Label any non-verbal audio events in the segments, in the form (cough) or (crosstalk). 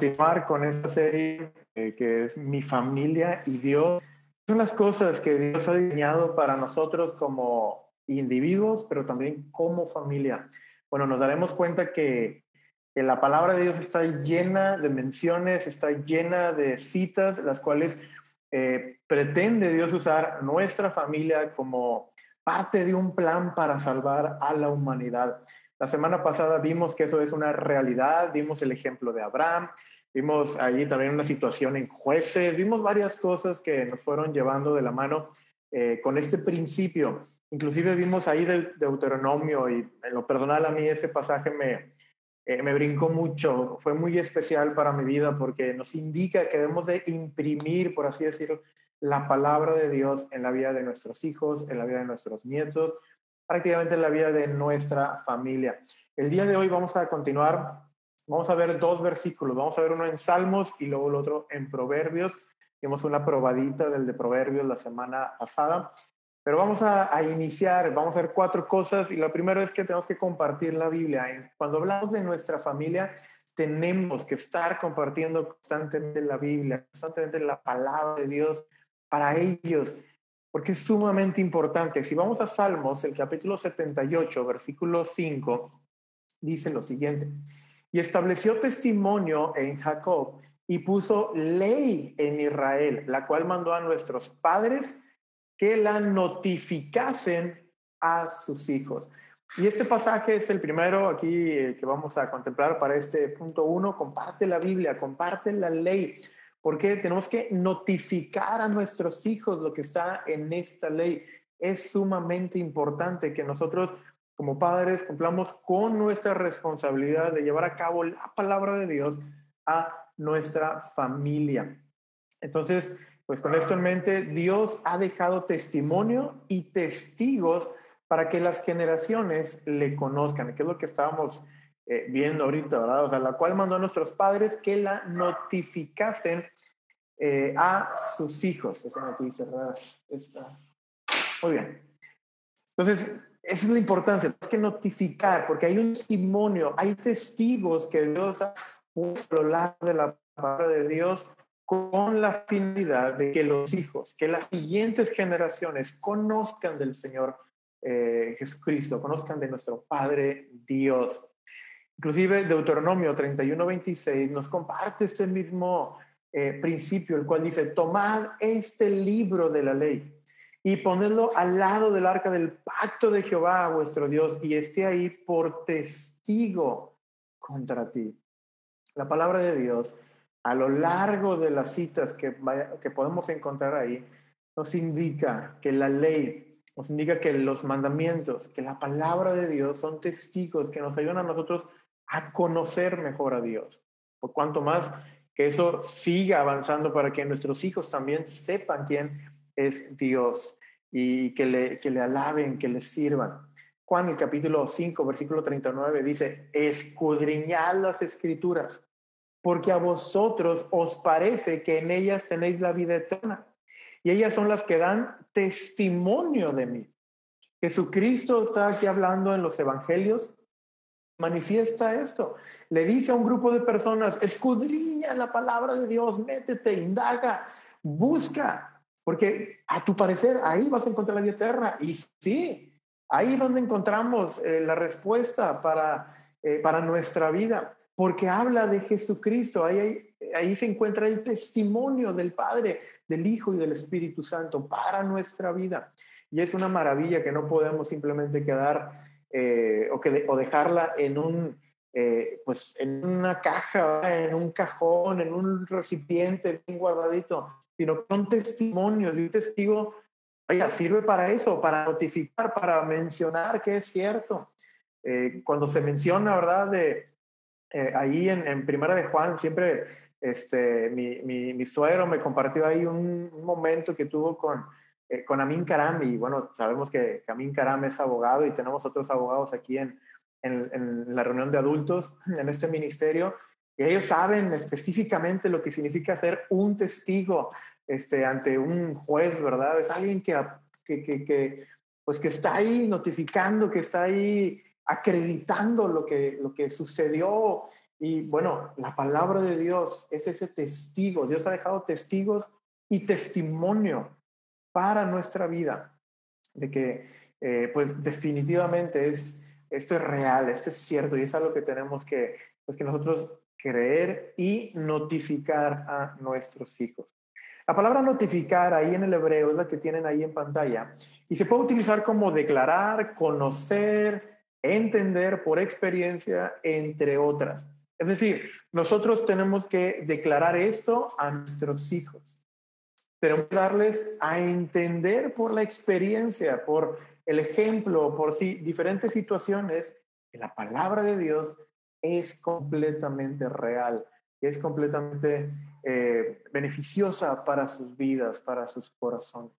continuar con esta serie eh, que es Mi familia y Dios. Son las cosas que Dios ha diseñado para nosotros como individuos, pero también como familia. Bueno, nos daremos cuenta que, que la palabra de Dios está llena de menciones, está llena de citas, las cuales eh, pretende Dios usar nuestra familia como parte de un plan para salvar a la humanidad. La semana pasada vimos que eso es una realidad, vimos el ejemplo de Abraham, vimos allí también una situación en jueces, vimos varias cosas que nos fueron llevando de la mano eh, con este principio. Inclusive vimos ahí del Deuteronomio y lo personal a mí este pasaje me, eh, me brincó mucho, fue muy especial para mi vida porque nos indica que debemos de imprimir, por así decirlo, la palabra de Dios en la vida de nuestros hijos, en la vida de nuestros nietos, prácticamente en la vida de nuestra familia. El día de hoy vamos a continuar, vamos a ver dos versículos, vamos a ver uno en Salmos y luego el otro en Proverbios. Hicimos una probadita del de Proverbios la semana pasada, pero vamos a, a, iniciar, vamos a ver cuatro cosas y la primera es que tenemos que compartir la Biblia. Cuando hablamos de nuestra familia, tenemos que estar compartiendo constantemente la Biblia, constantemente la palabra de Dios para ellos porque es sumamente importante. Si vamos a Salmos, el capítulo 78, versículo 5, dice lo siguiente, y estableció testimonio en Jacob y puso ley en Israel, la cual mandó a nuestros padres que la notificasen a sus hijos. Y este pasaje es el primero aquí eh, que vamos a contemplar para este punto uno. Comparte la Biblia, comparte la ley porque tenemos que notificar a nuestros hijos lo que está en esta ley. Es sumamente importante que nosotros como padres cumplamos con nuestra responsabilidad de llevar a cabo la palabra de Dios a nuestra familia. Entonces, pues con esto en mente, Dios ha dejado testimonio y testigos para que las generaciones le conozcan, que es lo que estábamos eh, viendo ahorita, ¿verdad? O sea, la cual mandó a nuestros padres que la notificasen eh, a sus hijos. Déjame aquí cerrar esta. Muy bien. Entonces, esa es la importancia, es que notificar, porque hay un testimonio, hay testigos que Dios ha puesto a lo largo de la palabra de Dios con la finalidad de que los hijos, que las siguientes generaciones conozcan del Señor eh, Jesucristo, conozcan de nuestro Padre Dios. Inclusive Deuteronomio 31-26 nos comparte este mismo eh, principio, el cual dice, tomad este libro de la ley y ponedlo al lado del arca del pacto de Jehová, vuestro Dios, y esté ahí por testigo contra ti. La palabra de Dios, a lo largo de las citas que, que podemos encontrar ahí, nos indica que la ley nos indica que los mandamientos, que la palabra de Dios son testigos que nos ayudan a nosotros a conocer mejor a Dios. Por cuanto más que eso siga avanzando para que nuestros hijos también sepan quién es Dios y que le, que le alaben, que le sirvan. Juan, el capítulo 5, versículo 39, dice, escudriñad las escrituras, porque a vosotros os parece que en ellas tenéis la vida eterna, y ellas son las que dan testimonio de mí. Jesucristo está aquí hablando en los evangelios manifiesta esto. Le dice a un grupo de personas, escudriña la palabra de Dios, métete, indaga, busca, porque a tu parecer ahí vas a encontrar la vida eterna. Y sí, ahí es donde encontramos eh, la respuesta para, eh, para nuestra vida, porque habla de Jesucristo. Ahí, ahí se encuentra el testimonio del Padre, del Hijo y del Espíritu Santo para nuestra vida. Y es una maravilla que no podemos simplemente quedar eh, o, que o dejarla en un, eh, pues en una caja, en un cajón, en un recipiente bien guardadito, sino con testimonios y un testigo, oiga, sirve para eso, para notificar, para mencionar que es cierto. Eh, cuando se menciona, ¿verdad? De, ahí en, en, Primera de Juan, siempre este, mi, mi, mi suegro me compartió ahí un momento que tuvo con, eh, con Amin Karam, y bueno, sabemos que Amin Karam es abogado y tenemos otros abogados aquí en, en, la reunión de adultos en este ministerio, y ellos saben específicamente lo que significa ser un testigo este, ante un juez, ¿verdad? Es alguien que, que, que, pues que está ahí notificando, que está ahí acreditando lo que, lo que sucedió Y bueno, la palabra de Dios es ese testigo. Dios ha dejado testigos y testimonio para nuestra vida de que, eh, pues definitivamente es, esto es real, esto es cierto y es algo que tenemos que, pues que nosotros creer y notificar a nuestros hijos. La palabra notificar ahí en el hebreo es la que tienen ahí en pantalla y se puede utilizar como declarar, conocer, entender por experiencia, entre otras. Es decir, nosotros tenemos que declarar esto a nuestros hijos. Tenemos que darles a entender por la experiencia, por el ejemplo, por diferentes situaciones, que la palabra de Dios es completamente real, es completamente eh, beneficiosa para sus vidas, para sus corazones.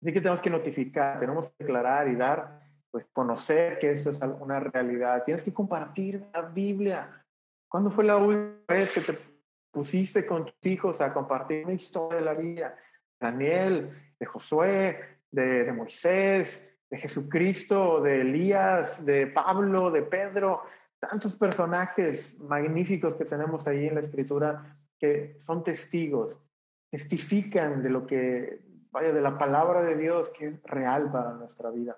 Así que tenemos que notificar, tenemos que declarar y dar, pues conocer que esto es una realidad. Tienes que compartir la Biblia. ¿Cuándo fue la última vez que te pusiste con tus hijos a compartir una historia de la Biblia? Daniel, de Josué, de, Moisés, de Jesucristo, de Elías, de Pablo, de Pedro, tantos personajes magníficos que tenemos ahí en la escritura que son testigos, testifican de lo que, vaya, de la palabra de Dios que es real para nuestra vida.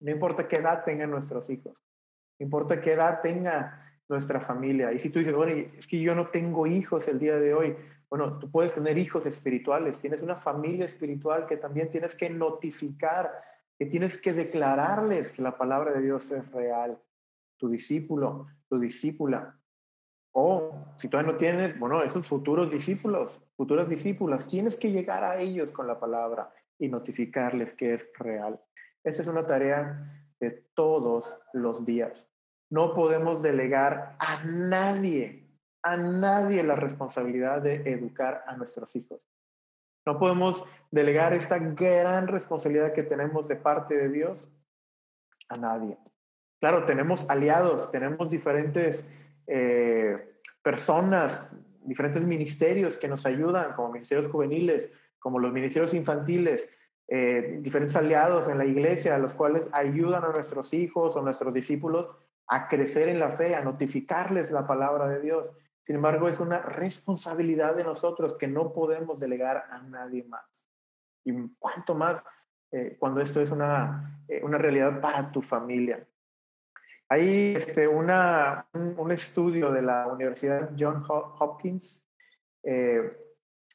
No importa qué edad tengan nuestros hijos, importa qué edad tenga nuestra familia. Y si tú dices, bueno, es que yo no tengo hijos el día de hoy, bueno, tú puedes tener hijos espirituales, tienes una familia espiritual que también tienes que notificar, que tienes que declararles que la palabra de Dios es real tu discípulo, tu discípula. O si todavía no tienes, bueno, esos futuros discípulos, futuras discípulas, tienes que llegar a ellos con la palabra y notificarles que es real. Esa es una tarea de todos los días. No podemos delegar a nadie, a nadie la responsabilidad de educar a nuestros hijos. No podemos delegar esta gran responsabilidad que tenemos de parte de Dios a nadie. Claro, tenemos aliados, tenemos diferentes eh, personas, diferentes ministerios que nos ayudan, como ministerios juveniles, como los ministerios infantiles, eh, diferentes aliados en la iglesia, los cuales ayudan a nuestros hijos o nuestros discípulos a crecer en la fe, a notificarles la palabra de Dios. Sin embargo, es una responsabilidad de nosotros que no podemos delegar a nadie más. Y cuanto más eh, cuando esto es una, una realidad para tu familia. Hay este, una, un, estudio de la Universidad John Hopkins, eh,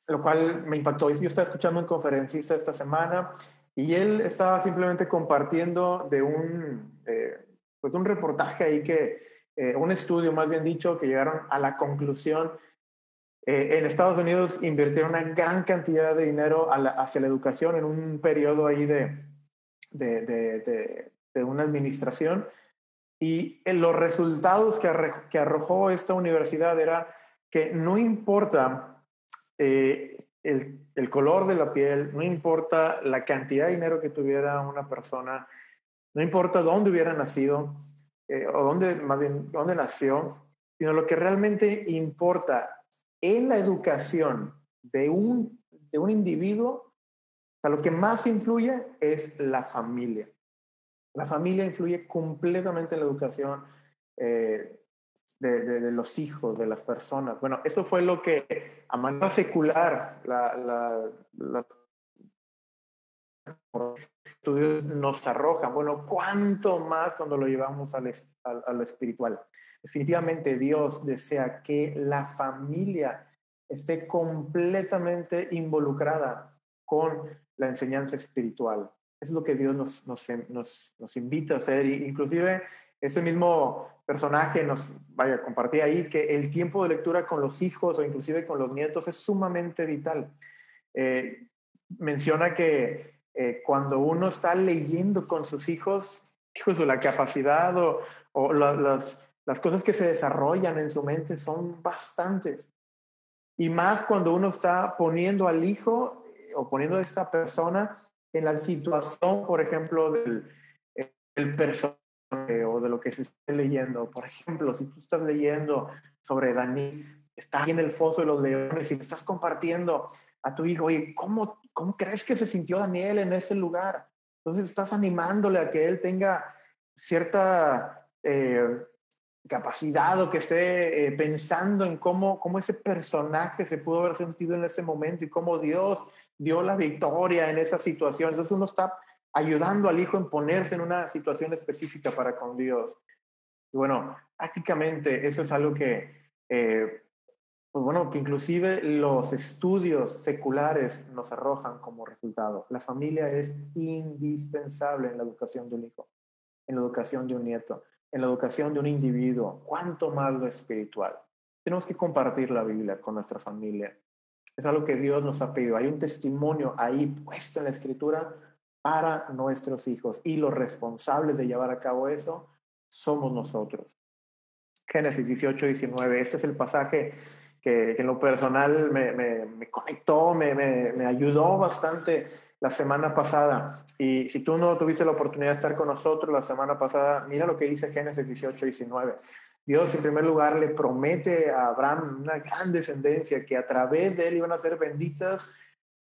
lo cual me impactó. Yo estaba escuchando un conferencista esta semana y él estaba simplemente compartiendo de un, eh, pues un reportaje ahí que, eh, un estudio más bien dicho, que llegaron a la conclusión en Estados Unidos invirtieron una gran cantidad de dinero hacia la educación en un periodo ahí de, de, de, una administración. Y los resultados que, arrojó esta universidad era que no importa eh, el, color de la piel, no importa la cantidad de dinero que tuviera una persona, no importa dónde hubiera nacido eh, o dónde, más bien, dónde nació, sino lo que realmente importa en la educación de un, de un individuo, o lo que más influye es la familia. La familia influye completamente en la educación eh, de, los hijos, de las personas. Bueno, eso fue lo que a manera secular la, estudios nos arrojan. Bueno, ¿cuánto más cuando lo llevamos a lo espiritual? Definitivamente Dios desea que la familia esté completamente involucrada con la enseñanza espiritual es lo que Dios nos, nos, nos, invita a hacer. inclusive ese mismo personaje nos vaya compartir ahí que el tiempo de lectura con los hijos o inclusive con los nietos es sumamente vital. Eh, menciona que eh, cuando uno está leyendo con sus hijos, hijos, la capacidad o, o las, las cosas que se desarrollan en su mente son bastantes. Y más cuando uno está poniendo al hijo eh, o poniendo a esta persona en la situación, por ejemplo, del el personaje o de lo que se esté leyendo. Por ejemplo, si tú estás leyendo sobre Daniel, está ahí en el foso de los leones y le estás compartiendo a tu hijo, oye, ¿cómo, ¿cómo crees que se sintió Daniel en ese lugar? Entonces estás animándole a que él tenga cierta, eh, capacidad o que esté eh, pensando en cómo, cómo ese personaje se pudo haber sentido en ese momento y cómo Dios dio la victoria en esa situación. Entonces uno está ayudando al hijo en ponerse en una situación específica para con Dios. Y bueno, prácticamente eso es algo que, eh, pues bueno, que inclusive los estudios seculares nos arrojan como resultado. La familia es indispensable en la educación de un hijo, en la educación de un nieto, en la educación de un individuo, cuánto más lo espiritual. Tenemos que compartir la Biblia con nuestra familia. Es algo que Dios nos ha pedido. Hay un testimonio ahí puesto en la escritura para nuestros hijos y los responsables de llevar a cabo eso somos nosotros. Génesis 18, 19, este es el pasaje que, en lo personal me, conectó, me, ayudó bastante la semana pasada. Y si tú no tuviste la oportunidad de estar con nosotros la semana pasada, mira lo que dice Génesis 18, 19. Dios en primer lugar le promete a Abraham una gran descendencia que a través de él iban a ser benditas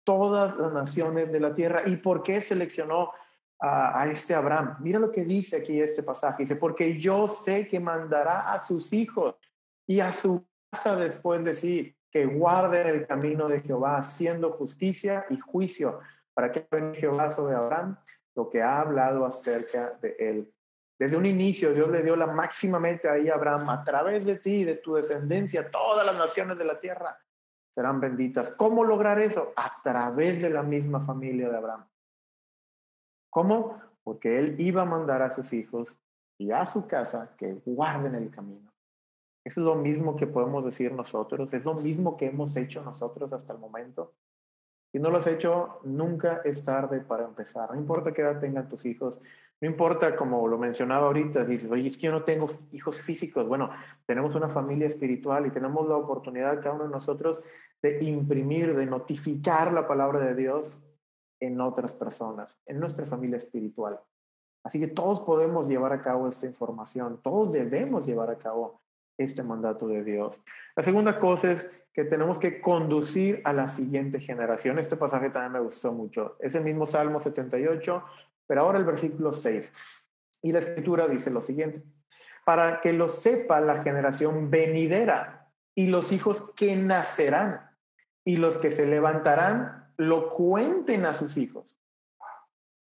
todas las naciones de la tierra. ¿Y por qué seleccionó a, este Abraham? Mira lo que dice aquí este pasaje. Dice, porque yo sé que mandará a sus hijos y a su después de sí, que guarden el camino de Jehová, haciendo justicia y juicio, para que Jehová sobre Abraham lo que ha hablado acerca de él. Desde un inicio Dios le dio la máxima meta ahí a Abraham, a través de ti, de tu descendencia, todas las naciones de la tierra serán benditas. ¿Cómo lograr eso? A través de la misma familia de Abraham. ¿Cómo? Porque él iba a mandar a sus hijos y a su casa que guarden el camino. Es lo mismo que podemos decir nosotros, es lo mismo que hemos hecho nosotros hasta el momento. Si no lo has hecho, nunca es tarde para empezar. No importa qué edad tengan tus hijos, no importa, como lo mencionaba ahorita, dices, oye, es que yo no tengo hijos físicos. Bueno, tenemos una familia espiritual y tenemos la oportunidad, cada uno de nosotros, de imprimir, de notificar la palabra de Dios en otras personas, en nuestra familia espiritual. Así que todos podemos llevar a cabo esta información, todos debemos llevar a cabo este mandato de Dios. La segunda cosa es que tenemos que conducir a la siguiente generación. Este pasaje también me gustó mucho. Es el mismo Salmo 78, pero ahora el versículo 6. Y la escritura dice lo siguiente, para que lo sepa la generación venidera y los hijos que nacerán y los que se levantarán lo cuenten a sus hijos.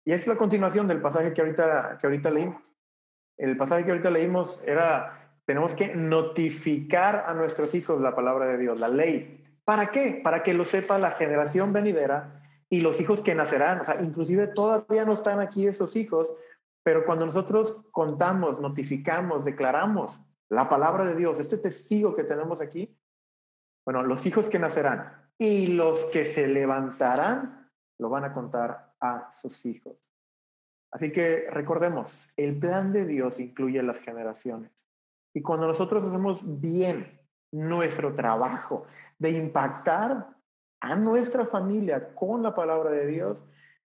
Y es la continuación del pasaje que ahorita, que ahorita leímos. El pasaje que ahorita leímos era, tenemos que notificar a nuestros hijos la palabra de Dios, la ley. ¿Para qué? Para que lo sepa la generación venidera y los hijos que nacerán, o sea, inclusive todavía no están aquí esos hijos, pero cuando nosotros contamos, notificamos, declaramos la palabra de Dios, este testigo que tenemos aquí, bueno, los hijos que nacerán y los que se levantarán lo van a contar a sus hijos. Así que recordemos, el plan de Dios incluye las generaciones. Y cuando nosotros hacemos bien nuestro trabajo de impactar a nuestra familia con la palabra de Dios,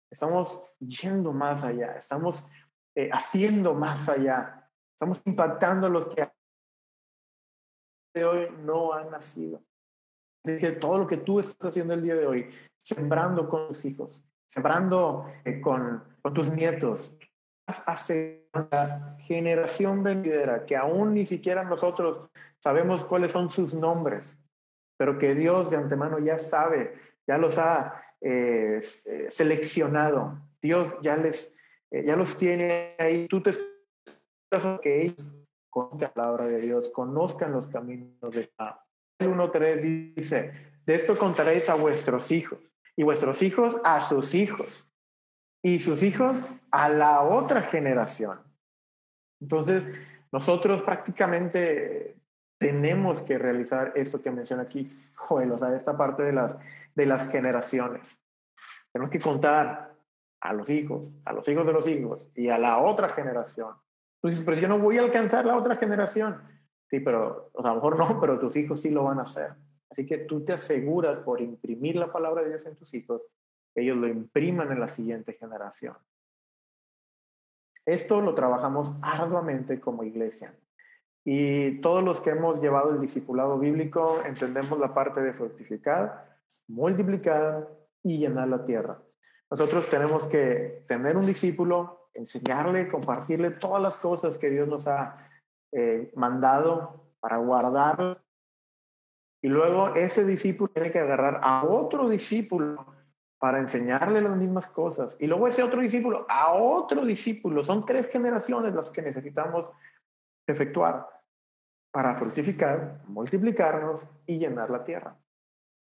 estamos yendo más allá, estamos eh, haciendo más allá, estamos impactando a los que de hoy no han nacido. Así que todo lo que tú estás haciendo el día de hoy, sembrando con tus hijos, sembrando eh, con, con tus nietos, hace la generación venidera que aún ni siquiera nosotros sabemos cuáles son sus nombres, pero que Dios de antemano ya sabe, ya los ha eh, eh, seleccionado. Dios ya les, eh, ya los tiene ahí. Tú te que ellos conozcan la palabra de Dios, conozcan los caminos de Dios. 1.3 dice, de esto contaréis a vuestros hijos y vuestros hijos a sus hijos y sus hijos a la otra generación. Entonces, nosotros prácticamente tenemos que realizar esto que menciona aquí Joel, o sea, esta parte de las, de las generaciones. Tenemos que contar a los hijos, a los hijos de los hijos y a la otra generación. Tú dices, pero yo no voy a alcanzar la otra generación. Sí, pero a lo mejor no, pero tus hijos sí lo van a hacer. Así que tú te aseguras por imprimir la palabra de Dios en tus hijos, ellos lo impriman en la siguiente generación. Esto lo trabajamos arduamente como iglesia. Y todos los que hemos llevado el discipulado bíblico entendemos la parte de fructificar, multiplicar y llenar la tierra. Nosotros tenemos que tener un discípulo, enseñarle, compartirle todas las cosas que Dios nos ha eh, mandado para guardar. Y luego ese discípulo tiene que agarrar a otro discípulo para enseñarle las mismas cosas. Y luego ese otro discípulo a otro discípulo. Son tres generaciones las que necesitamos efectuar para fructificar, multiplicarnos y llenar la tierra.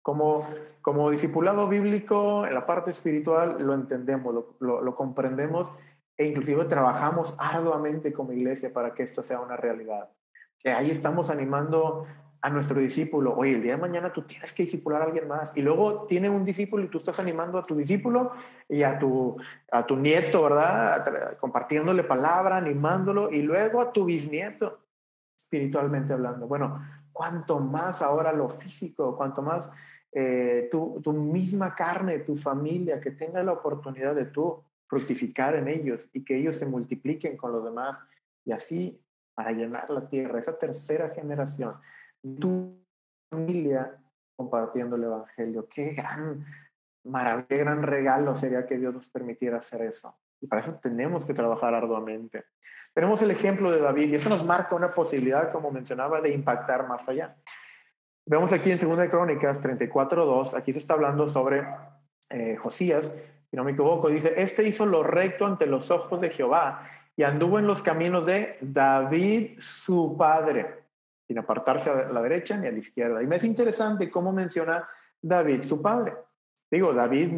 Como, como discipulado bíblico, en la parte espiritual lo entendemos, lo, lo comprendemos e inclusive trabajamos arduamente como iglesia para que esto sea una realidad. Que ahí estamos animando a nuestro discípulo, oye, el día de mañana tú tienes que discipular a alguien más. Y luego tiene un discípulo y tú estás animando a tu discípulo y a tu, a tu nieto, ¿verdad? Compartiéndole palabra, animándolo, y luego a tu bisnieto, espiritualmente hablando. Bueno, cuanto más ahora lo físico, cuanto más eh, tu, tu misma carne, tu familia, que tenga la oportunidad de tú fructificar en ellos y que ellos se multipliquen con los demás y así para llenar la tierra, esa tercera generación tu familia compartiendo el Evangelio. Qué gran maravilla, qué gran regalo sería que Dios nos permitiera hacer eso. Y para eso tenemos que trabajar arduamente. Tenemos el ejemplo de David y esto nos marca una posibilidad, como mencionaba, de impactar más allá. Vemos aquí en 2 Crónicas 34.2, aquí se está hablando sobre eh, Josías, si no me equivoco, dice, este hizo lo recto ante los ojos de Jehová y anduvo en los caminos de David, su padre sin apartarse a la derecha ni a la izquierda. Y me es interesante cómo menciona David, su padre. Digo, David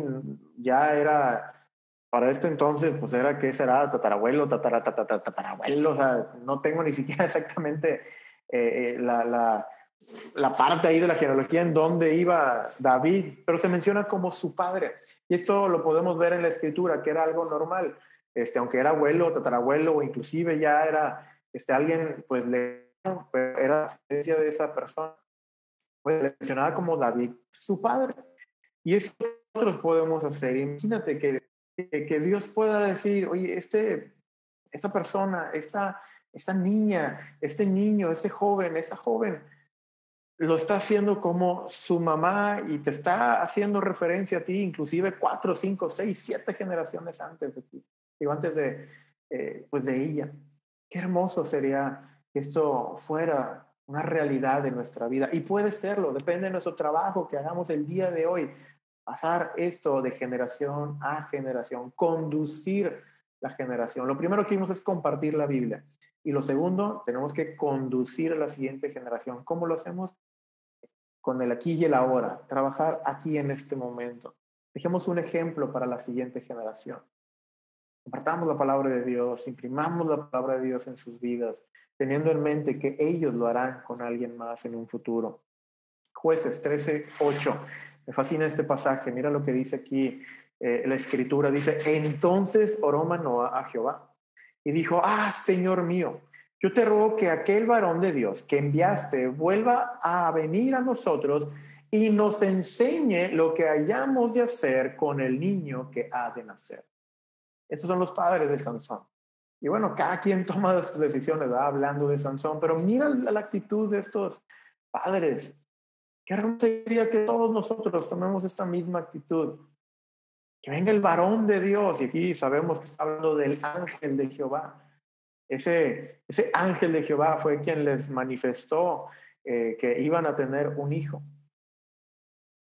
ya era, para este entonces, pues era, ¿qué será? Tatarabuelo, tatara, tatara, tatarabuelo, o sea, no tengo ni siquiera (laughs) exactamente eh, eh, la, la, la parte ahí de la genealogía en donde iba David, pero se menciona como su padre. Y esto lo podemos ver en la escritura, que era algo normal. Este, aunque era abuelo, tatarabuelo, o inclusive ya era este, alguien, pues le pues, era la ascendencia de esa persona, pues mencionada como David, su padre. Y eso nosotros podemos hacer. Imagínate que, que, Dios pueda decir, oye, este, esta persona, esta, esta niña, este niño, este joven, esa joven, lo está haciendo como su mamá y te está haciendo referencia a ti, inclusive cuatro, cinco, seis, siete generaciones antes de ti, digo, antes de, eh, pues de ella. Qué hermoso sería esto fuera una realidad de nuestra vida. Y puede serlo, depende de nuestro trabajo que hagamos el día de hoy. Pasar esto de generación a generación, conducir la generación. Lo primero que vimos es compartir la Biblia. Y lo segundo, tenemos que conducir a la siguiente generación. ¿Cómo lo hacemos? Con el aquí y el ahora. Trabajar aquí en este momento. Dejemos un ejemplo para la siguiente generación. Compartamos la palabra de Dios, imprimamos la palabra de Dios en sus vidas, teniendo en mente que ellos lo harán con alguien más en un futuro. Jueces 13, 8. Me fascina este pasaje. Mira lo que dice aquí eh, la escritura. Dice, entonces oró Manoa a Jehová y dijo, ah, Señor mío, yo te ruego que aquel varón de Dios que enviaste vuelva a venir a nosotros y nos enseñe lo que hayamos de hacer con el niño que ha de nacer. Estos son los padres de Sansón. Y bueno, cada quien toma sus decisiones, va hablando de Sansón, pero mira la actitud de estos padres. Qué hermoso sería que todos nosotros tomemos esta misma actitud. Que venga el varón de Dios, y aquí sabemos que está hablando del ángel de Jehová. Ese, ese ángel de Jehová fue quien les manifestó eh, que iban a tener un hijo.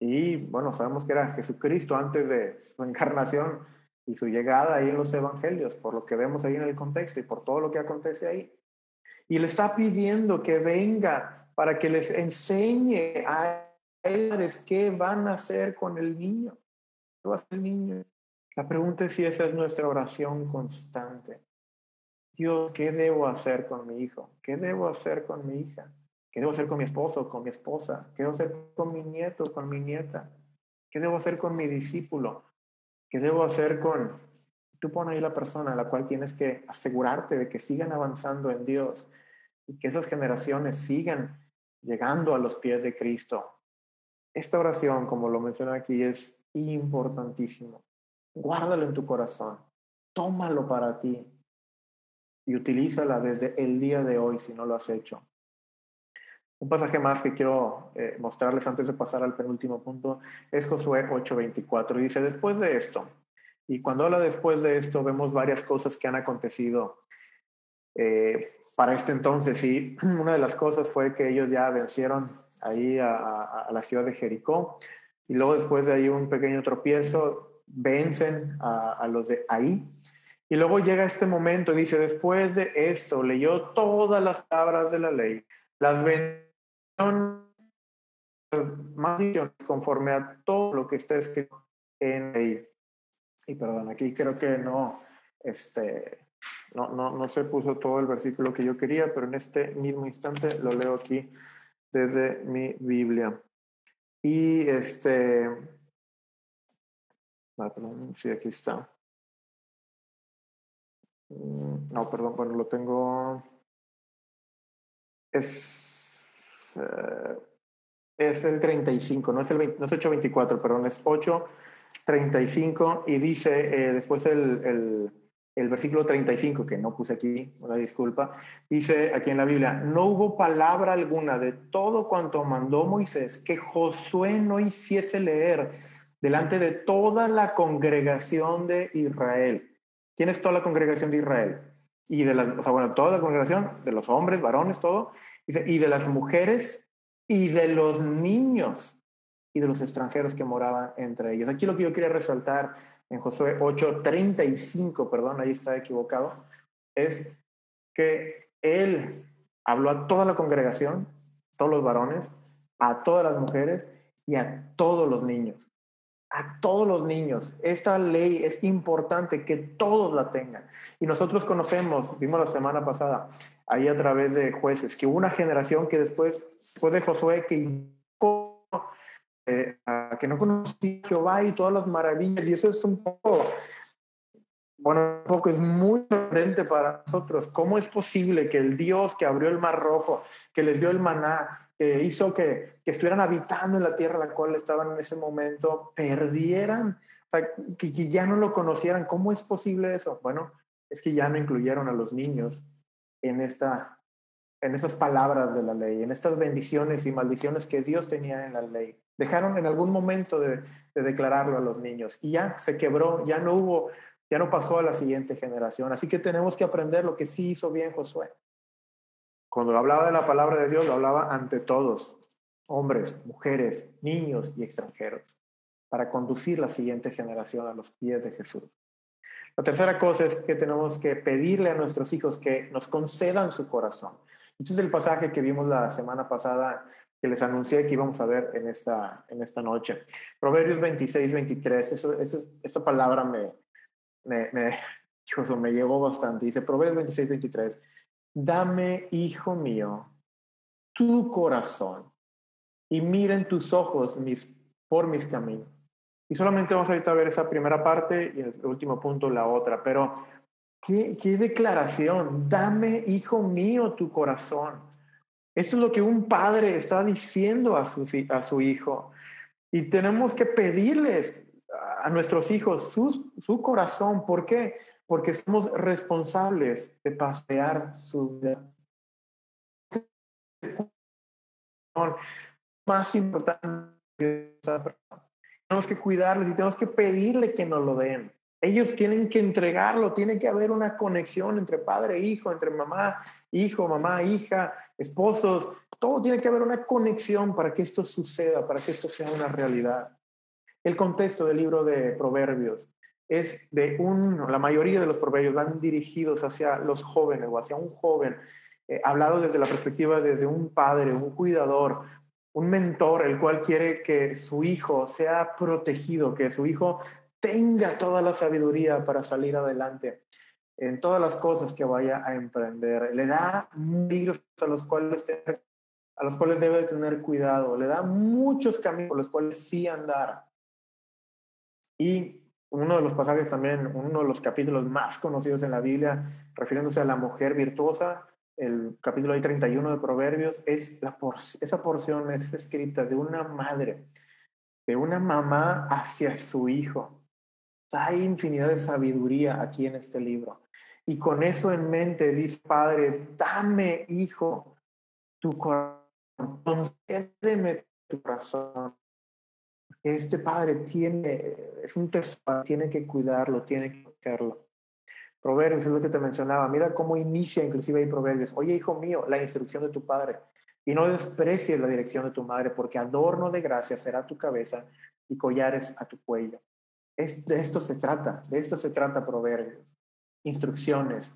Y bueno, sabemos que era Jesucristo antes de su encarnación y su llegada ahí en los evangelios, por lo que vemos ahí en el contexto y por todo lo que acontece ahí. Y le está pidiendo que venga para que les enseñe a ellos qué van a hacer con el niño. ¿Qué va a hacer el niño? La pregunta es si esa es nuestra oración constante. Dios, ¿qué debo hacer con mi hijo? ¿Qué debo hacer con mi hija? ¿Qué debo hacer con mi esposo, con mi esposa? ¿Qué debo hacer con mi nieto, con mi nieta? ¿Qué debo hacer con mi discípulo? ¿Qué debo hacer con... Tú pones ahí la persona a la cual tienes que asegurarte de que sigan avanzando en Dios y que esas generaciones sigan llegando a los pies de Cristo. Esta oración, como lo mencioné aquí, es importantísimo. Guárdalo en tu corazón. Tómalo para ti y utilízala desde el día de hoy si no lo has hecho. Un pasaje más que quiero eh, mostrarles antes de pasar al penúltimo punto es Josué 8:24. Dice, después de esto, y cuando habla después de esto, vemos varias cosas que han acontecido Eh, para este entonces, sí, (clears throat) una de las cosas fue que ellos ya vencieron ahí a, la ciudad de Jericó y luego después de ahí un pequeño tropiezo, vencen a, a los de ahí. Y luego llega este momento y dice, después de esto, leyó todas las palabras de la ley, las bendiciones, maldiciones conforme a todo lo que está escrito en ley. Y perdón, aquí creo que no, este, no, no, no se puso todo el versículo que yo quería, pero en este mismo instante lo leo aquí desde mi Biblia. Y este, ah, sí, aquí está. Mm, no, perdón, bueno, lo tengo. Es, eh, es el 35, no es, el 20, no es 8.24, perdón, es 8.35 y dice eh, después el, el, el, versículo 35, que no puse aquí, una disculpa, dice aquí en la Biblia, no hubo palabra alguna de todo cuanto mandó Moisés que Josué no hiciese leer delante de toda la congregación de Israel. ¿Quién es toda la congregación de Israel? Y de la, o sea, bueno, toda la congregación, de los hombres, varones, todo, y de las mujeres y de los niños y de los extranjeros que moraban entre ellos. Aquí lo que yo quería resaltar en Josué 8:35, perdón, ahí está equivocado, es que él habló a toda la congregación, todos los varones, a todas las mujeres y a todos los niños a todos los niños. Esta ley es importante que todos la tengan. Y nosotros conocemos, vimos la semana pasada, ahí a través de jueces, que hubo una generación que después, después de Josué, que, eh, que no conocía a Jehová y todas las maravillas. Y eso es un poco, bueno, poco es muy sorprendente para nosotros. ¿Cómo es posible que el Dios que abrió el mar rojo, que les dio el maná, que hizo que, que, estuvieran habitando en la tierra la cual estaban en ese momento, perdieran, que, que, ya no lo conocieran. ¿Cómo es posible eso? Bueno, es que ya no incluyeron a los niños en, esta, en esas palabras de la ley, en estas bendiciones y maldiciones que Dios tenía en la ley. Dejaron en algún momento de, de declararlo a los niños y ya se quebró, ya no hubo, ya no pasó a la siguiente generación. Así que tenemos que aprender lo que sí hizo bien Josué. Cuando hablaba de la palabra de Dios, lo hablaba ante todos, hombres, mujeres, niños y extranjeros, para conducir la siguiente generación a los pies de Jesús. La tercera cosa es que tenemos que pedirle a nuestros hijos que nos concedan su corazón. Este es el pasaje que vimos la semana pasada que les anuncié que íbamos a ver en esta, en esta noche. Proverbios 26, 23, eso, esa palabra me, me, me, (laughs) me llegó bastante. Dice Proverbios 26, 23 dame, hijo mío, tu corazón y miren tus ojos mis, por mis caminos. Y solamente vamos ahorita a ver esa primera parte y el último punto la otra, pero qué, qué declaración, dame, hijo mío, tu corazón. Eso es lo que un padre está diciendo a su, a su hijo. Y tenemos que pedirles a nuestros hijos su, su corazón. ¿Por qué? porque somos responsables de pasear su vida. Más importante, tenemos que cuidarles y tenemos que pedirle que nos lo den. Ellos tienen que entregarlo, tiene que haber una conexión entre padre e hijo, entre mamá, hijo, mamá, hija, esposos. Todo tiene que haber una conexión para que esto suceda, para que esto sea una realidad. El contexto del libro de Proverbios es de un, la mayoría de los proverbios van dirigidos hacia los jóvenes o hacia un joven, eh, hablado desde la perspectiva desde un padre, un cuidador, un mentor, el cual quiere que su hijo sea protegido, que su hijo tenga toda la sabiduría para salir adelante en todas las cosas que vaya a emprender. Le da peligros a los cuales a los cuales debe tener cuidado, le da muchos caminos por los cuales sí andar. Y uno de los pasajes también, uno de los capítulos más conocidos en la Biblia, refiriéndose a la mujer virtuosa, el capítulo 31 de Proverbios, es la esa porción es escrita de una madre, de una mamá hacia su hijo. hay infinidad de sabiduría aquí en este libro. Y con eso en mente dice, Padre, dame, hijo, tu corazón, concédeme tu corazón este padre tiene, es un tesoro, tiene que cuidarlo, tiene que cuidarlo. Proverbios es lo que te mencionaba. Mira cómo inicia inclusive ahí Proverbios. Oye, hijo mío, la instrucción de tu padre. Y no desprecies la dirección de tu madre, porque adorno de gracia será tu cabeza y collares a tu cuello. Es, de esto se trata, de esto se trata Proverbios. Instrucciones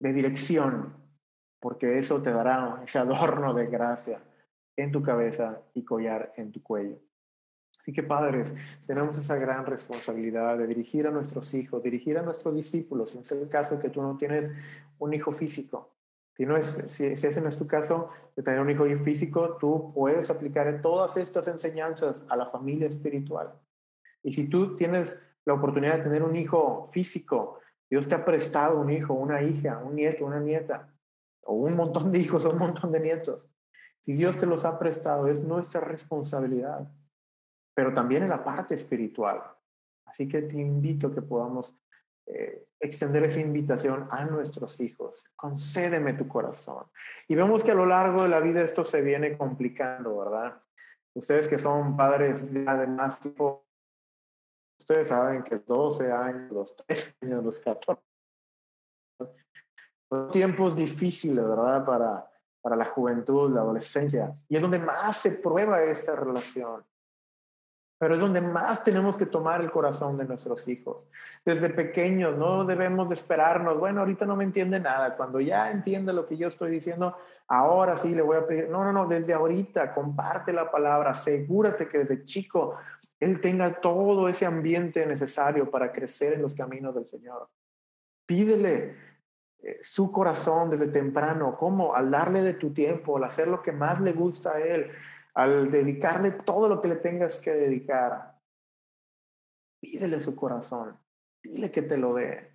de dirección, porque eso te dará ese adorno de gracia en tu cabeza y collar en tu cuello. Así que padres, tenemos esa gran responsabilidad de dirigir a nuestros hijos, dirigir a nuestros discípulos, si es el caso que tú no tienes un hijo físico. Si, no es, si, ese no es tu caso de tener un hijo físico, tú puedes aplicar todas estas enseñanzas a la familia espiritual. Y si tú tienes la oportunidad de tener un hijo físico, Dios te ha prestado un hijo, una hija, un nieto, una nieta, o un montón de hijos o un montón de nietos. Si Dios te los ha prestado, es nuestra responsabilidad pero también en la parte espiritual. Así que te invito a que podamos eh, extender esa invitación a nuestros hijos. Concédeme tu corazón. Y vemos que a lo largo de la vida esto se viene complicando, ¿verdad? Ustedes que son padres ya de más ustedes saben que 12 años, los 13 años, los 14, son tiempos difíciles, ¿verdad? Para, para la juventud, la adolescencia. Y es donde más se prueba esta relación pero es donde más tenemos que tomar el corazón de nuestros hijos. Desde pequeños no debemos de esperarnos, bueno, ahorita no me entiende nada, cuando ya entiende lo que yo estoy diciendo, ahora sí le voy a pedir, no, no, no, desde ahorita comparte la palabra, asegúrate que desde chico él tenga todo ese ambiente necesario para crecer en los caminos del Señor. Pídele eh, su corazón desde temprano, ¿cómo? Al darle de tu tiempo, al hacer lo que más le gusta a él, al dedicarle todo lo que le tengas que dedicar, pídele su corazón, dile que te lo dé.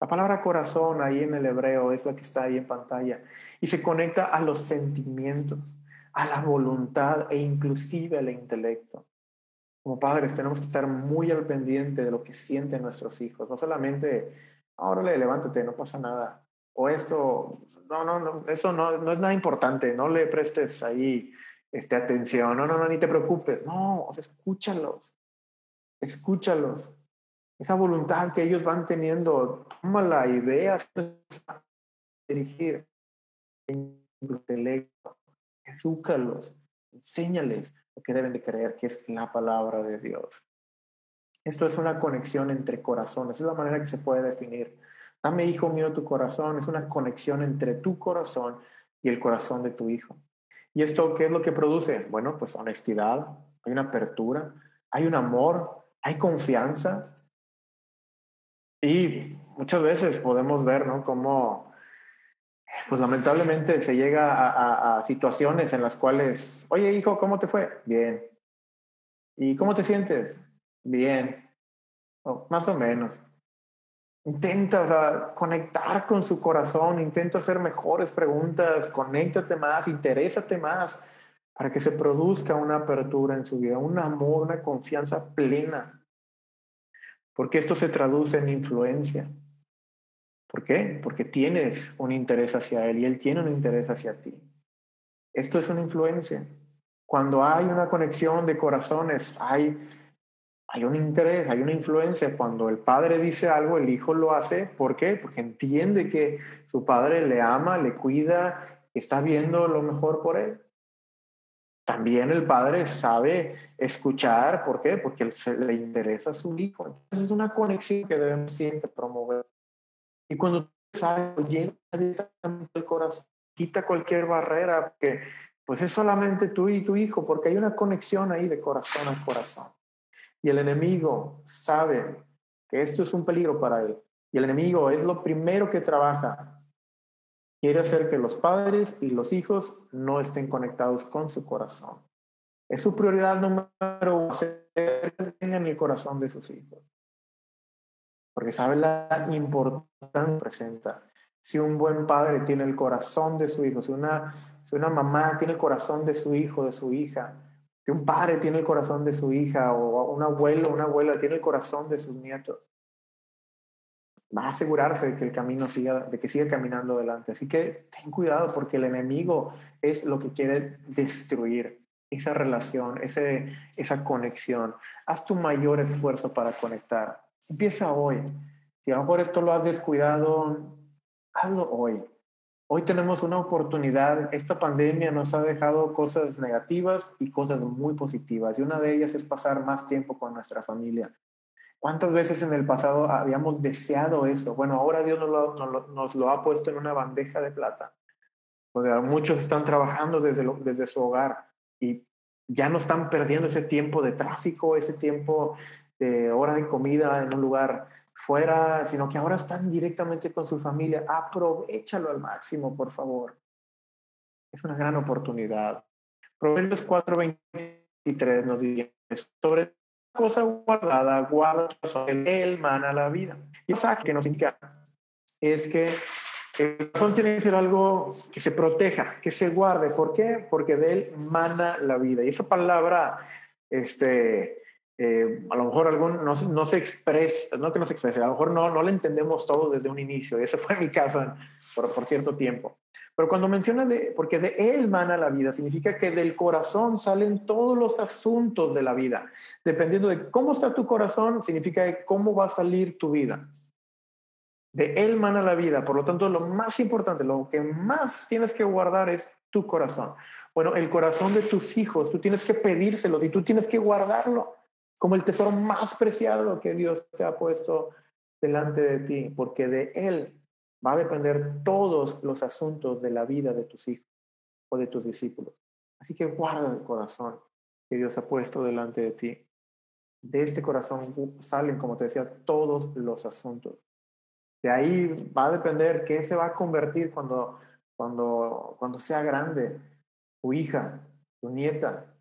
La palabra corazón ahí en el hebreo es la que está ahí en pantalla y se conecta a los sentimientos, a la voluntad e inclusive al intelecto. Como padres tenemos que estar muy al pendiente de lo que sienten nuestros hijos, no solamente, ahora le levántate, no pasa nada, o esto, no, no, no, eso no, no es nada importante, no le prestes ahí este, atención, no, no, no, ni te preocupes, no, o sea, escúchalos, escúchalos. Esa voluntad que ellos van teniendo, tómala y veas dirigir. Edúcalos, enséñales lo que deben de creer, que es la palabra de Dios. Esto es una conexión entre corazones, es la manera que se puede definir. Dame, hijo mío, tu corazón, es una conexión entre tu corazón y el corazón de tu hijo. ¿Y esto qué es lo que produce? Bueno, pues honestidad, hay una apertura, hay un amor, hay confianza. Y muchas veces podemos ver, ¿no? Cómo, pues lamentablemente se llega a, situaciones en las cuales, oye hijo, ¿cómo te fue? Bien. ¿Y cómo te sientes? Bien. más o menos. Intenta conectar con su corazón, intenta hacer mejores preguntas, conéctate más, interésate más para que se produzca una apertura en su vida, un amor, una confianza plena. Porque esto se traduce en influencia. ¿Por qué? Porque tienes un interés hacia él y él tiene un interés hacia ti. Esto es una influencia. Cuando hay una conexión de corazones, hay hay un interés, hay una influencia. Cuando el padre dice algo, el hijo lo hace. ¿Por qué? Porque entiende que su padre le ama, le cuida, está viendo lo mejor por él. También el padre sabe escuchar. ¿Por qué? Porque se le interesa a su hijo. Entonces es una conexión que debemos siempre promover. Y cuando sabes, llega el corazón, quita cualquier barrera, que pues es solamente tú y tu hijo, porque hay una conexión ahí de corazón a corazón. Y el enemigo sabe que esto es un peligro para él. Y el enemigo es lo primero que trabaja. Quiere hacer que los padres y los hijos no estén conectados con su corazón. Es su prioridad número uno, hacer en el corazón de sus hijos. Porque sabe la importancia que presenta. Si un buen padre tiene el corazón de su hijo, si una, si una mamá tiene el corazón de su hijo, de su hija, que un padre tiene el corazón de su hija o un abuelo, una abuela tiene el corazón de sus nietos. Va a asegurarse de que el camino siga, de que siga caminando adelante. Así que ten cuidado porque el enemigo es lo que quiere destruir esa relación, ese, esa conexión. Haz tu mayor esfuerzo para conectar. Empieza hoy. Si a lo mejor esto lo has descuidado, hazlo hoy. Hoy tenemos una oportunidad. Esta pandemia nos ha dejado cosas negativas y cosas muy positivas. Y una de ellas es pasar más tiempo con nuestra familia. ¿Cuántas veces en el pasado habíamos deseado eso? Bueno, ahora Dios nos lo, ha puesto en una bandeja de plata. muchos están trabajando desde, desde su hogar y ya no están perdiendo ese tiempo de tráfico, ese tiempo de hora de comida en un lugar fuera, sino que ahora están directamente con su familia. Aprovechalo al máximo, por favor. Es una gran oportunidad. Proverbios 4:23 nos dice sobre cosa guardada, guarda el mana la vida. Y esa que nos indica es que el corazón tiene que ser algo que se proteja, que se guarde. ¿Por qué? Porque de él mana la vida. Y esa palabra, este, eh, a lo mejor algún, no, no, se expresa, no que no se exprese, a lo mejor no, no la entendemos todos desde un inicio. Ese fue mi caso por, por, cierto tiempo. Pero cuando menciona de, porque de él mana la vida, significa que del corazón salen todos los asuntos de la vida. Dependiendo de cómo está tu corazón, significa cómo va a salir tu vida. De él mana la vida. Por lo tanto, lo más importante, lo que más tienes que guardar es tu corazón. Bueno, el corazón de tus hijos, tú tienes que pedírselos y tú tienes que guardarlo como el tesoro más preciado que Dios te ha puesto delante de ti, porque de Él va a depender todos los asuntos de la vida de tus hijos o de tus discípulos. Así que guarda el corazón que Dios ha puesto delante de ti. De este corazón salen, como te decía, todos los asuntos. De ahí va a depender qué se va a convertir cuando, cuando, cuando sea grande, tu hija, tu nieta,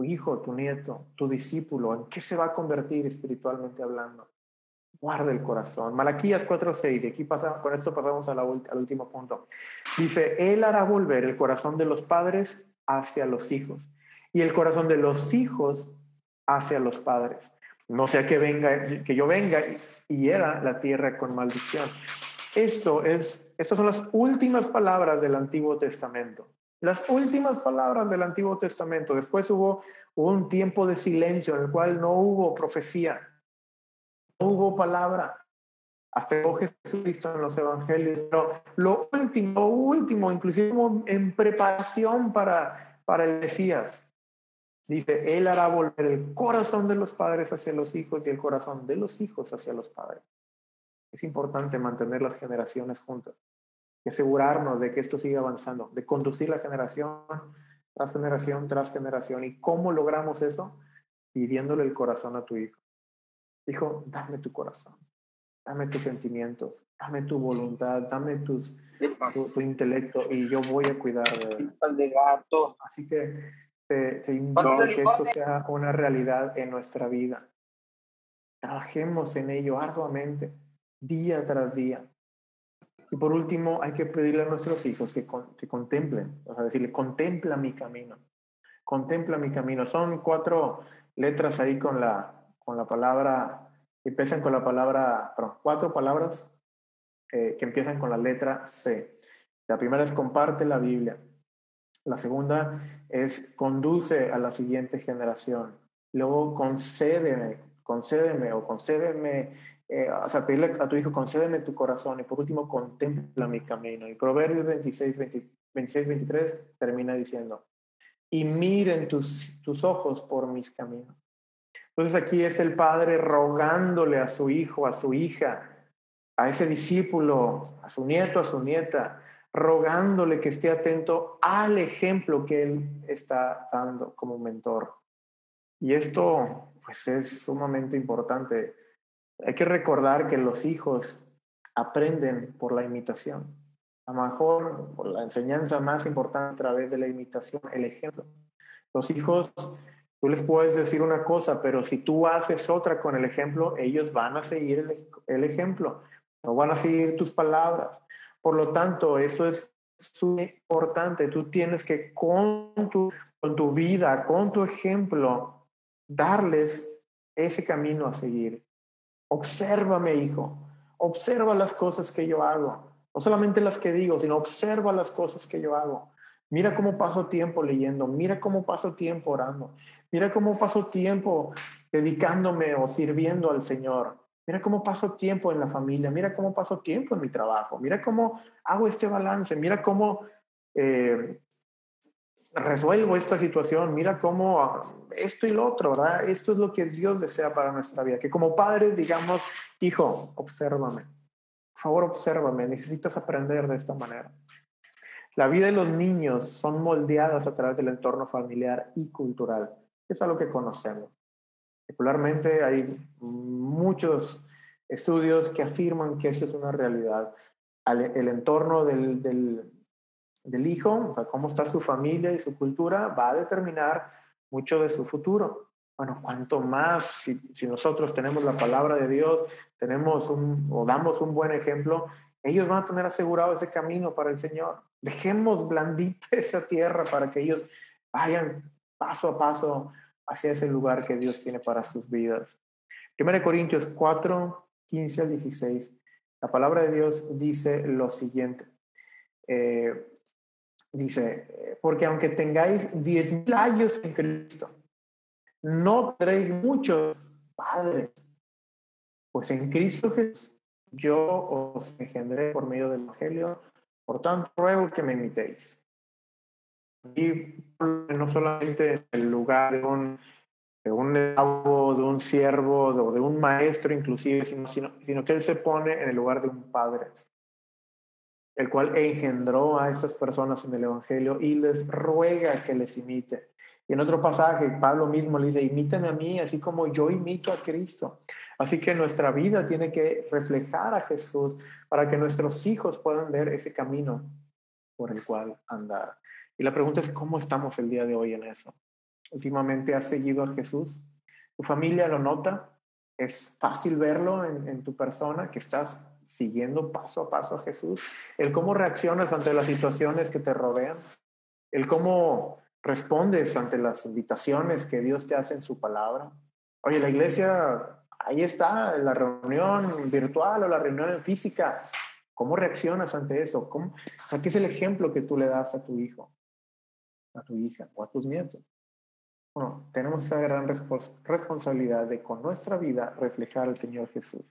tu hijo, tu nieto, tu discípulo, ¿en qué se va a convertir espiritualmente hablando? Guarda el corazón. Malaquías 4:6, de aquí pasa, con esto pasamos al último punto. Dice, Él hará volver el corazón de los padres hacia los hijos y el corazón de los hijos hacia los padres. No sea que venga, que yo venga y hiera la tierra con maldición. Esto es, estas son las últimas palabras del Antiguo Testamento. Las últimas palabras del Antiguo Testamento. Después hubo, un tiempo de silencio en el cual no hubo profecía, no hubo palabra. Hasta Jesucristo en los evangelios. Pero lo último, último, inclusive en preparación para, para el Mesías. Dice, Él hará volver el corazón de los padres hacia los hijos y el corazón de los hijos hacia los padres. Es importante mantener las generaciones juntas y asegurarnos de que esto siga avanzando, de conducir la generación tras generación tras generación. ¿Y cómo logramos eso? Pidiéndole el corazón a tu hijo. Hijo, dame tu corazón, dame tus sentimientos, dame tu voluntad, dame tus, tu, intelecto y yo voy a cuidar de él. Así que te, te invito a que esto sea una realidad en nuestra vida. Trabajemos en ello arduamente, día tras día. Y por último, hay que pedirle a nuestros hijos que, que contemplen, o sea, decirle, contempla mi camino, contempla mi camino. Son cuatro letras ahí con la, con la palabra, empiezan con la palabra, perdón, cuatro palabras eh, que empiezan con la letra C. La primera es comparte la Biblia. La segunda es conduce a la siguiente generación. Luego concédeme, concédeme o concédeme eh, o sea, pedirle a tu hijo, concédeme tu corazón y por último, contempla mi camino. Y Proverbios 26, 26 23 termina diciendo, y miren tus, tus ojos por mis caminos. Entonces aquí es el padre rogándole a su hijo, a su hija, a ese discípulo, a su nieto, a su nieta, rogándole que esté atento al ejemplo que él está dando como mentor. Y esto pues es sumamente importante hay que recordar que los hijos aprenden por la imitación. A lo mejor por la enseñanza más importante a través de la imitación, el ejemplo. Los hijos, tú les puedes decir una cosa, pero si tú haces otra con el ejemplo, ellos van a seguir el, ejemplo, no van a seguir tus palabras. Por lo tanto, eso es muy importante. Tú tienes que con tu, con tu vida, con tu ejemplo, darles ese camino a seguir. Obsérvame, hijo. Observa las cosas que yo hago. No solamente las que digo, sino observa las cosas que yo hago. Mira cómo paso tiempo leyendo, mira cómo paso tiempo orando, mira cómo paso tiempo dedicándome o sirviendo al Señor. Mira cómo paso tiempo en la familia, mira cómo paso tiempo en mi trabajo, mira cómo hago este balance, mira cómo eh, resuelvo esta situación, mira cómo ah, esto y lo otro, ¿verdad? Esto es lo que Dios desea para nuestra vida, que como padres digamos, hijo, obsérvame, por favor, obsérvame, necesitas aprender de esta manera. La vida de los niños son moldeadas a través del entorno familiar y cultural. Es algo que conocemos. Particularmente hay muchos estudios que afirman que eso es una realidad. El entorno del, del, hijo, o sea, cómo está su familia y su cultura, va a determinar mucho de su futuro. Bueno, cuanto más si, si, nosotros tenemos la palabra de Dios, tenemos un, o damos un buen ejemplo, ellos van a tener asegurado ese camino para el Señor. Dejemos blandita (laughs) esa tierra para que ellos vayan paso a paso hacia ese lugar que Dios tiene para sus vidas. 1 Corintios 4, 15 al 16. La palabra de Dios dice lo siguiente. Eh, dice, porque aunque tengáis diez mil años en Cristo, no tendréis muchos padres, pues en Cristo Jesús yo os engendré por medio del Evangelio, por tanto ruego que me imitéis. Y no solamente en el lugar de un, de un de un siervo, o de un maestro inclusive, sino, sino, sino que él se pone en el lugar de un padre, el cual engendró a estas personas en el Evangelio y les ruega que les imite. Y en otro pasaje, Pablo mismo le dice, imítame a mí, así como yo imito a Cristo. Así que nuestra vida tiene que reflejar a Jesús para que nuestros hijos puedan ver ese camino por el cual andar. Y la pregunta es, ¿cómo estamos el día de hoy en eso? Últimamente has seguido a Jesús. ¿Tu familia lo nota? ¿Es fácil verlo en, en tu persona que estás siguiendo paso a paso a Jesús? El cómo reaccionas ante las situaciones que te rodean. El cómo respondes ante las invitaciones que Dios te hace en su palabra. Oye, la iglesia, ahí está, la reunión virtual o la reunión física. ¿Cómo reaccionas ante eso? ¿Cómo, ¿Qué es el ejemplo que tú le das a tu hijo? a tu hija o a tus nietos. Bueno, tenemos esa gran responsabilidad de con nuestra vida reflejar al Señor Jesús.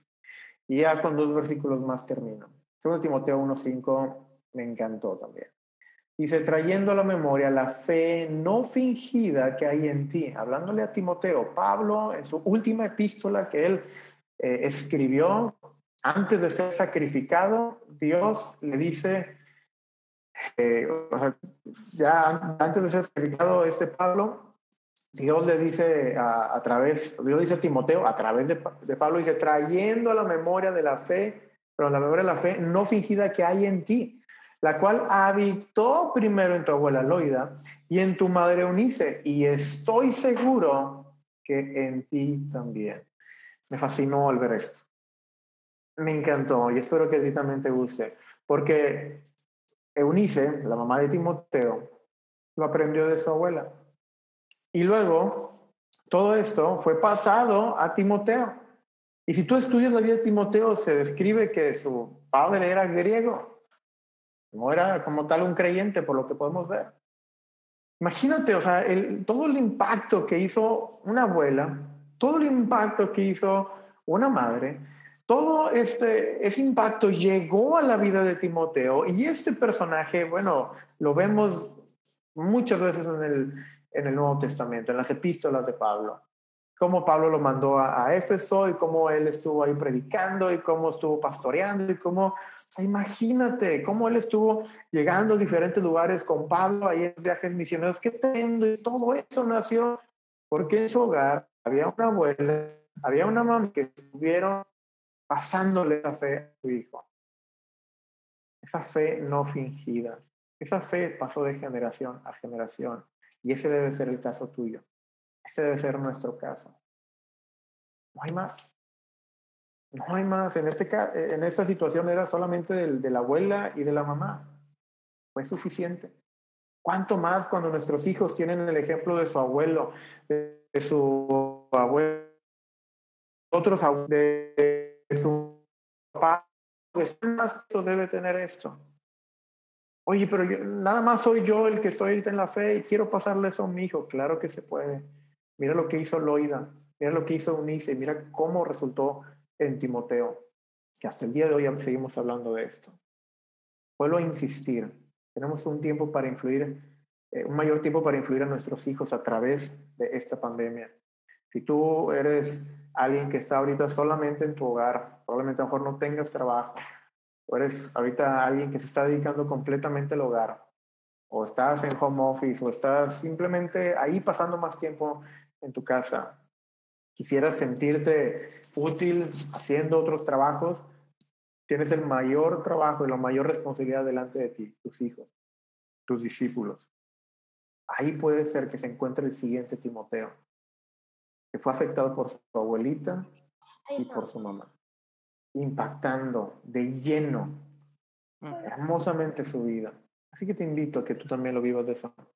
Y ya con dos versículos más termino. Segundo Timoteo 1.5 me encantó también. Dice, trayendo a la memoria la fe no fingida que hay en ti. Hablándole a Timoteo, Pablo, en su última epístola que él eh, escribió, antes de ser sacrificado, Dios le dice, eh, ya antes de ser sacrificado este Pablo, Dios le dice a, través, Dios dice a Timoteo, a través de, de, Pablo, dice, trayendo a la memoria de la fe, pero la memoria de la fe no fingida que hay en ti, la cual habitó primero en tu abuela Loida y en tu madre Unice, y estoy seguro que en ti también. Me fascinó al ver esto. Me encantó y espero que a ti también te guste, porque Eunice, la mamá de Timoteo, lo aprendió de su abuela. Y luego, todo esto fue pasado a Timoteo. Y si tú estudias la vida de Timoteo, se describe que su padre era griego. No era como tal un creyente, por lo que podemos ver. Imagínate, o sea, el, todo el impacto que hizo una abuela, todo el impacto que hizo una madre, todo este, ese impacto llegó a la vida de Timoteo y este personaje, bueno, lo vemos muchas veces en el, en el Nuevo Testamento, en las epístolas de Pablo. Cómo Pablo lo mandó a, Éfeso y cómo él estuvo ahí predicando y cómo estuvo pastoreando y cómo, imagínate, cómo él estuvo llegando a diferentes lugares con Pablo ahí en viajes misioneros. Qué tremendo. Y todo eso nació porque en su hogar había una abuela, había una mamá que estuvieron pasándole esa fe a su hijo. Esa fe no fingida. Esa fe pasó de generación a generación. Y ese debe ser el caso tuyo. Ese debe ser nuestro caso. No hay más. No hay más. En, este, en esta situación era solamente de la abuela y de la mamá. Fue suficiente. ¿Cuánto más cuando nuestros hijos tienen el ejemplo de su abuelo, de, su abuelo, otros de su papá, pues más debe tener esto. Oye, pero nada más soy yo el que estoy ahorita en la fe y quiero pasarle eso a mi hijo. Claro que se puede. Mira lo que hizo Loida, mira lo que hizo Unice, mira cómo resultó en Timoteo, que hasta el día de hoy seguimos hablando de esto. Vuelvo a insistir, tenemos un tiempo para influir, eh, un mayor tiempo para influir a nuestros hijos a través de esta pandemia. Si tú eres alguien que está ahorita solamente en tu hogar, probablemente a lo mejor no tengas trabajo, o eres ahorita alguien que se está dedicando completamente al hogar, o estás en home office, o estás simplemente ahí pasando más tiempo en tu casa, quisieras sentirte útil haciendo otros trabajos, tienes el mayor trabajo y la mayor responsabilidad delante de ti, tus hijos, tus discípulos. Ahí puede ser que se encuentre el siguiente Timoteo, que fue afectado por su abuelita y por su mamá, impactando de lleno, hermosamente su vida. Así que te invito a que tú también lo vivas de esa manera.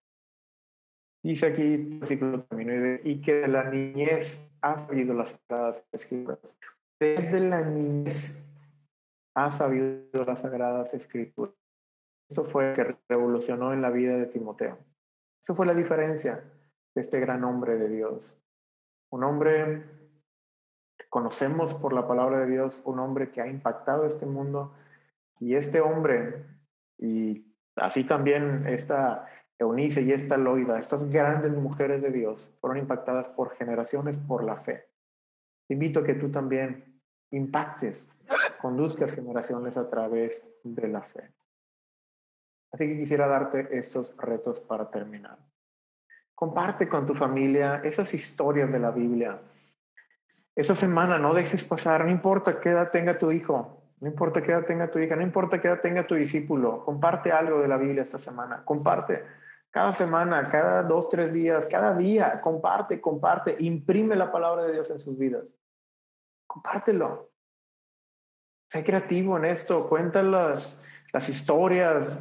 Dice aquí, versículo y que la niñez ha sabido las sagradas escrituras. Desde la niñez ha sabido las sagradas escrituras. Esto fue que revolucionó en la vida de Timoteo. Eso fue la diferencia de este gran hombre de Dios. Un hombre conocemos por la palabra de Dios, un hombre que ha impactado este mundo. Y este hombre, y así también esta Eunice y esta Loida, estas grandes mujeres de Dios, fueron impactadas por generaciones por la fe. Te invito a que tú también impactes, conduzcas generaciones a través de la fe. Así que quisiera darte estos retos para terminar. Comparte con tu familia esas historias de la Biblia. Esa semana no dejes pasar, no importa qué edad tenga tu hijo, no importa qué edad tenga tu hija, no importa qué edad tenga tu discípulo, comparte algo de la Biblia esta semana, comparte. Cada semana, cada dos, tres días, cada día, comparte, comparte, imprime la palabra de Dios en sus vidas. Compártelo. Sé creativo en esto, cuenta las, las historias,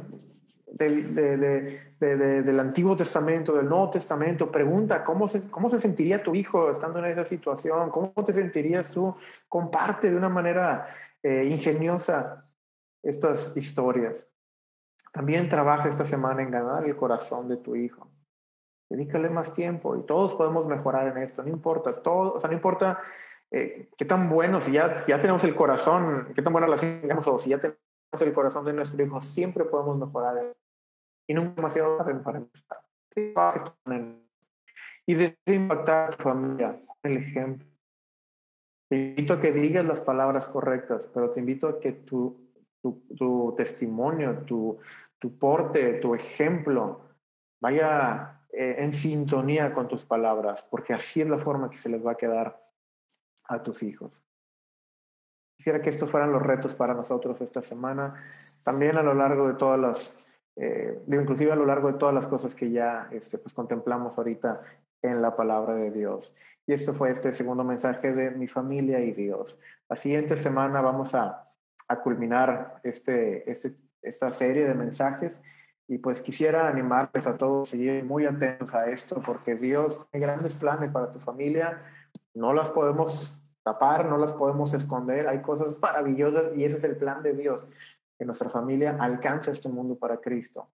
del, Antiguo Testamento, del Nuevo Testamento, pregunta cómo se, cómo se sentiría tu hijo estando en esa situación, cómo te sentirías tú, comparte de una manera eh, ingeniosa estas historias. También trabaja esta semana en ganar el corazón de tu hijo. Dedícale más tiempo y todos podemos mejorar en esto, no importa, todo, o sea, no importa eh, qué tan bueno, si ya, si ya tenemos el corazón, qué tan buena la tenemos o si ya tenemos el corazón de nuestro hijo, siempre podemos mejorar y nunca demasiado tarde para empezar. Y de impactar a tu familia, el ejemplo. Te invito a que digas las palabras correctas, pero te invito a que tu, tu, testimonio, tu, tu porte, tu ejemplo vaya eh, en sintonía con tus palabras, porque así es la forma que se les va a quedar a tus hijos. Quisiera que estos fueran los retos para nosotros esta semana, también a lo largo de todas las eh, inclusive a lo largo de todas las cosas que ya este, pues, contemplamos ahorita en la palabra de Dios. Y esto fue este segundo mensaje de mi familia y Dios. La siguiente semana vamos a, culminar este, este, esta serie de mensajes y pues quisiera animarles a todos a seguir muy atentos a esto porque Dios tiene grandes planes para tu familia. No las podemos tapar, no las podemos esconder. Hay cosas maravillosas y ese es el plan de Dios que nuestra familia alcance este mundo para Cristo.